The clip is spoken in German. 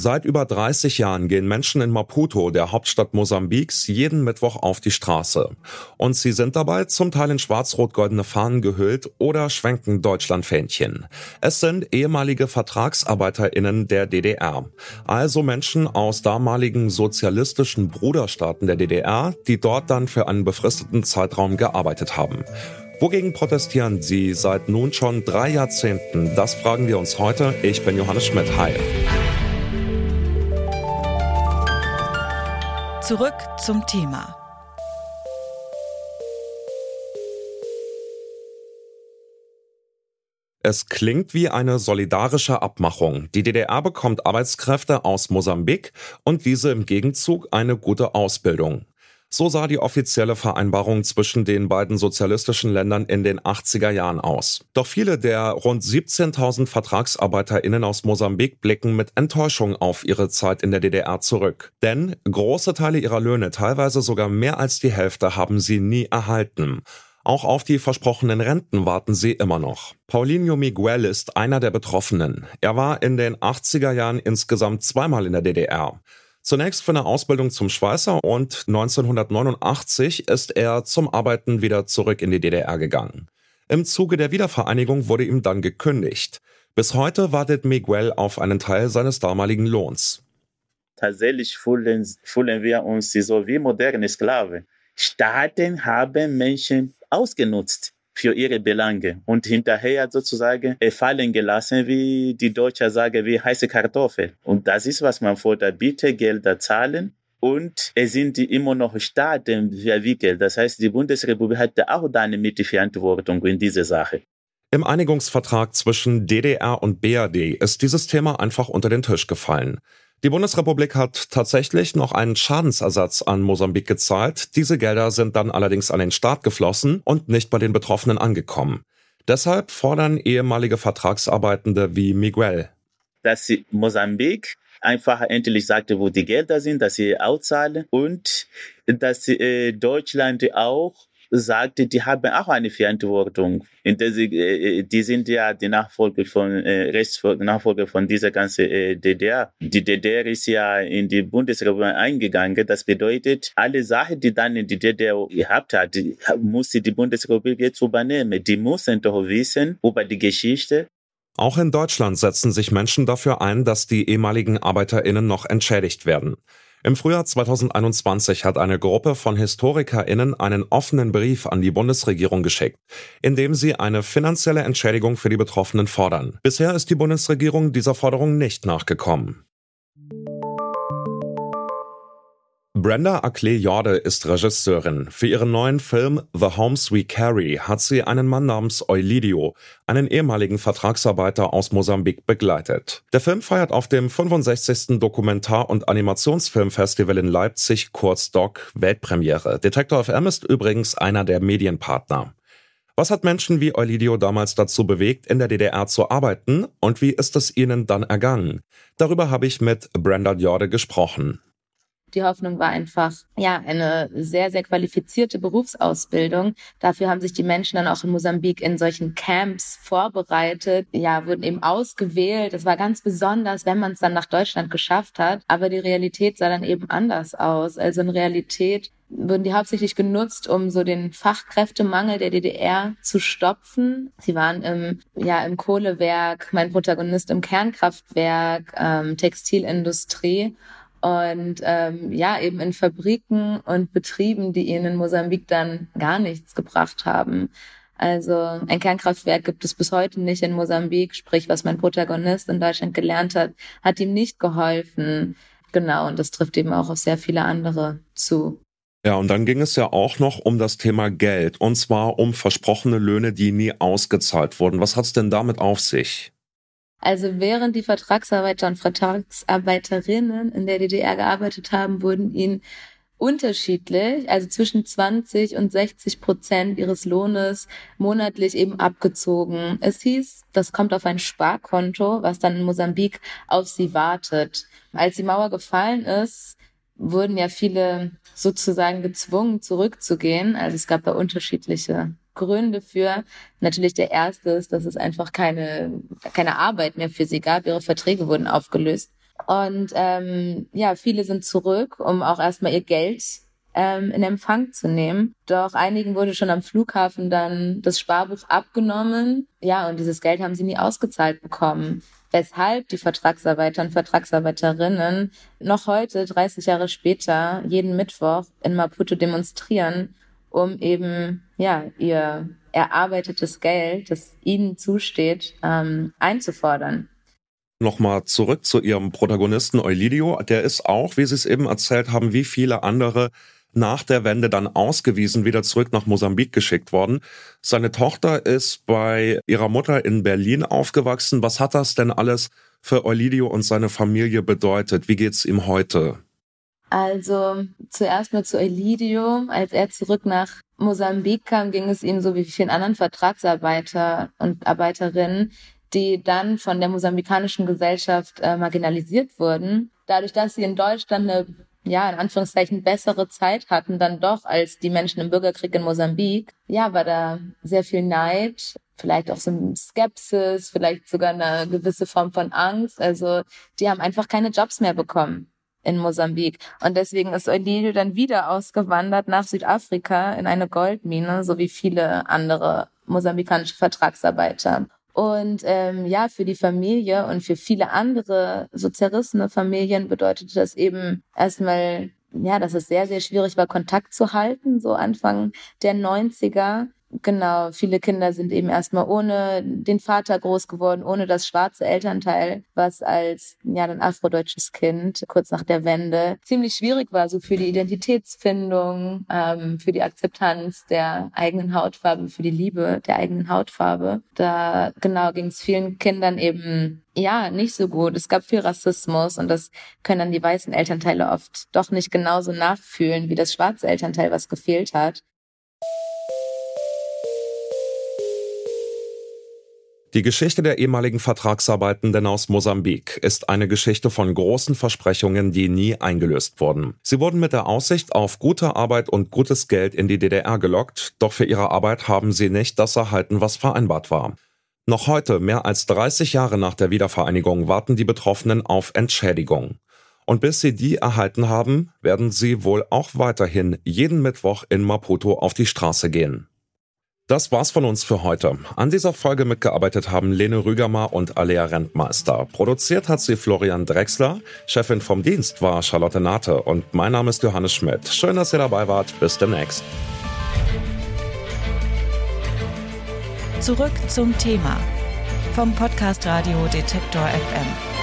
Seit über 30 Jahren gehen Menschen in Maputo, der Hauptstadt Mosambiks, jeden Mittwoch auf die Straße. Und sie sind dabei zum Teil in schwarz-rot-goldene Fahnen gehüllt oder schwenken Deutschlandfähnchen. Es sind ehemalige VertragsarbeiterInnen der DDR. Also Menschen aus damaligen sozialistischen Bruderstaaten der DDR, die dort dann für einen befristeten Zeitraum gearbeitet haben. Wogegen protestieren sie seit nun schon drei Jahrzehnten? Das fragen wir uns heute. Ich bin Johannes Schmidt. Hi. Zurück zum Thema. Es klingt wie eine solidarische Abmachung. Die DDR bekommt Arbeitskräfte aus Mosambik und diese im Gegenzug eine gute Ausbildung. So sah die offizielle Vereinbarung zwischen den beiden sozialistischen Ländern in den 80er Jahren aus. Doch viele der rund 17.000 VertragsarbeiterInnen aus Mosambik blicken mit Enttäuschung auf ihre Zeit in der DDR zurück. Denn große Teile ihrer Löhne, teilweise sogar mehr als die Hälfte, haben sie nie erhalten. Auch auf die versprochenen Renten warten sie immer noch. Paulinho Miguel ist einer der Betroffenen. Er war in den 80er Jahren insgesamt zweimal in der DDR. Zunächst für eine Ausbildung zum Schweißer und 1989 ist er zum Arbeiten wieder zurück in die DDR gegangen. Im Zuge der Wiedervereinigung wurde ihm dann gekündigt. Bis heute wartet Miguel auf einen Teil seines damaligen Lohns. Tatsächlich fühlen, fühlen wir uns so wie moderne Sklaven. Staaten haben Menschen ausgenutzt für ihre Belange und hinterher sozusagen fallen gelassen, wie die Deutsche sagen, wie heiße Kartoffel. Und das ist, was man fordert. Bitte Gelder zahlen. Und es sind immer noch Staaten verwickelt. Das heißt, die Bundesrepublik hat auch da eine Mitverantwortung in dieser Sache. Im Einigungsvertrag zwischen DDR und BRD ist dieses Thema einfach unter den Tisch gefallen. Die Bundesrepublik hat tatsächlich noch einen Schadensersatz an Mosambik gezahlt. Diese Gelder sind dann allerdings an den Staat geflossen und nicht bei den Betroffenen angekommen. Deshalb fordern ehemalige Vertragsarbeitende wie Miguel, dass Mosambik einfach endlich sagte, wo die Gelder sind, dass sie auszahlen und dass äh, Deutschland auch sagte, die haben auch eine Verantwortung. Sie, äh, die sind ja die Nachfolge von äh, Rechtsnachfolge von dieser ganzen äh, DDR. Die DDR ist ja in die Bundesrepublik eingegangen. Das bedeutet, alle Sachen, die dann in die DDR gehabt hat, muss die Bundesrepublik jetzt übernehmen. Die müssen doch wissen über die Geschichte, auch in Deutschland setzen sich Menschen dafür ein, dass die ehemaligen Arbeiterinnen noch entschädigt werden. Im Frühjahr 2021 hat eine Gruppe von HistorikerInnen einen offenen Brief an die Bundesregierung geschickt, in dem sie eine finanzielle Entschädigung für die Betroffenen fordern. Bisher ist die Bundesregierung dieser Forderung nicht nachgekommen. Brenda Ackley-Jorde ist Regisseurin. Für ihren neuen Film The Homes We Carry hat sie einen Mann namens Eulidio, einen ehemaligen Vertragsarbeiter aus Mosambik, begleitet. Der Film feiert auf dem 65. Dokumentar- und Animationsfilmfestival in Leipzig, kurz DOC, Weltpremiere. Detektor FM ist übrigens einer der Medienpartner. Was hat Menschen wie Eulidio damals dazu bewegt, in der DDR zu arbeiten und wie ist es ihnen dann ergangen? Darüber habe ich mit Brenda Jorde gesprochen. Die Hoffnung war einfach, ja, eine sehr, sehr qualifizierte Berufsausbildung. Dafür haben sich die Menschen dann auch in Mosambik in solchen Camps vorbereitet, ja, wurden eben ausgewählt. Das war ganz besonders, wenn man es dann nach Deutschland geschafft hat. Aber die Realität sah dann eben anders aus. Also in Realität wurden die hauptsächlich genutzt, um so den Fachkräftemangel der DDR zu stopfen. Sie waren im, ja, im Kohlewerk, mein Protagonist im Kernkraftwerk, ähm, Textilindustrie und ähm, ja, eben in Fabriken und Betrieben, die ihnen in Mosambik dann gar nichts gebracht haben. Also ein Kernkraftwerk gibt es bis heute nicht in Mosambik, sprich, was mein Protagonist in Deutschland gelernt hat, hat ihm nicht geholfen. Genau, und das trifft eben auch auf sehr viele andere zu. Ja, und dann ging es ja auch noch um das Thema Geld, und zwar um versprochene Löhne, die nie ausgezahlt wurden. Was hat's denn damit auf sich? Also während die Vertragsarbeiter und Vertragsarbeiterinnen in der DDR gearbeitet haben, wurden ihnen unterschiedlich, also zwischen 20 und 60 Prozent ihres Lohnes monatlich eben abgezogen. Es hieß, das kommt auf ein Sparkonto, was dann in Mosambik auf sie wartet. Als die Mauer gefallen ist, wurden ja viele sozusagen gezwungen, zurückzugehen. Also es gab da unterschiedliche Gründe für. Natürlich der erste ist, dass es einfach keine, keine Arbeit mehr für sie gab. Ihre Verträge wurden aufgelöst. Und ähm, ja, viele sind zurück, um auch erstmal ihr Geld ähm, in Empfang zu nehmen. Doch einigen wurde schon am Flughafen dann das Sparbuch abgenommen. Ja, und dieses Geld haben sie nie ausgezahlt bekommen. Weshalb die Vertragsarbeiter und Vertragsarbeiterinnen noch heute, 30 Jahre später, jeden Mittwoch in Maputo demonstrieren, um eben ja ihr erarbeitetes Geld, das ihnen zusteht, ähm, einzufordern. Nochmal zurück zu Ihrem Protagonisten Eulidio. Der ist auch, wie Sie es eben erzählt haben, wie viele andere nach der Wende dann ausgewiesen, wieder zurück nach Mosambik geschickt worden. Seine Tochter ist bei ihrer Mutter in Berlin aufgewachsen. Was hat das denn alles für Eulidio und seine Familie bedeutet? Wie geht's ihm heute? Also zuerst mal zu Elidio. Als er zurück nach Mosambik kam, ging es ihm so wie vielen anderen Vertragsarbeiter und Arbeiterinnen, die dann von der mosambikanischen Gesellschaft äh, marginalisiert wurden. Dadurch, dass sie in Deutschland eine ja, in Anführungszeichen bessere Zeit hatten dann doch als die Menschen im Bürgerkrieg in Mosambik. Ja, war da sehr viel Neid, vielleicht auch so Skepsis, vielleicht sogar eine gewisse Form von Angst. Also die haben einfach keine Jobs mehr bekommen in Mosambik. Und deswegen ist Eulilio dann wieder ausgewandert nach Südafrika in eine Goldmine, so wie viele andere mosambikanische Vertragsarbeiter. Und ähm, ja, für die Familie und für viele andere so zerrissene Familien bedeutete das eben erstmal, ja, dass es sehr, sehr schwierig war, Kontakt zu halten, so Anfang der 90er. Genau, viele Kinder sind eben erstmal ohne den Vater groß geworden, ohne das schwarze Elternteil, was als ja dann afrodeutsches Kind kurz nach der Wende ziemlich schwierig war, so für die Identitätsfindung, ähm, für die Akzeptanz der eigenen Hautfarbe, für die Liebe der eigenen Hautfarbe. Da genau ging es vielen Kindern eben ja nicht so gut. Es gab viel Rassismus und das können dann die weißen Elternteile oft doch nicht genauso nachfühlen wie das schwarze Elternteil, was gefehlt hat. Die Geschichte der ehemaligen Vertragsarbeitenden aus Mosambik ist eine Geschichte von großen Versprechungen, die nie eingelöst wurden. Sie wurden mit der Aussicht auf gute Arbeit und gutes Geld in die DDR gelockt, doch für ihre Arbeit haben sie nicht das erhalten, was vereinbart war. Noch heute, mehr als 30 Jahre nach der Wiedervereinigung, warten die Betroffenen auf Entschädigung. Und bis sie die erhalten haben, werden sie wohl auch weiterhin jeden Mittwoch in Maputo auf die Straße gehen. Das war's von uns für heute. An dieser Folge mitgearbeitet haben Lene Rügermar und Alea Rentmeister. Produziert hat sie Florian Drexler. Chefin vom Dienst war Charlotte Nate und mein Name ist Johannes Schmidt. Schön, dass ihr dabei wart. Bis demnächst. Zurück zum Thema vom Podcast Radio Detektor FM.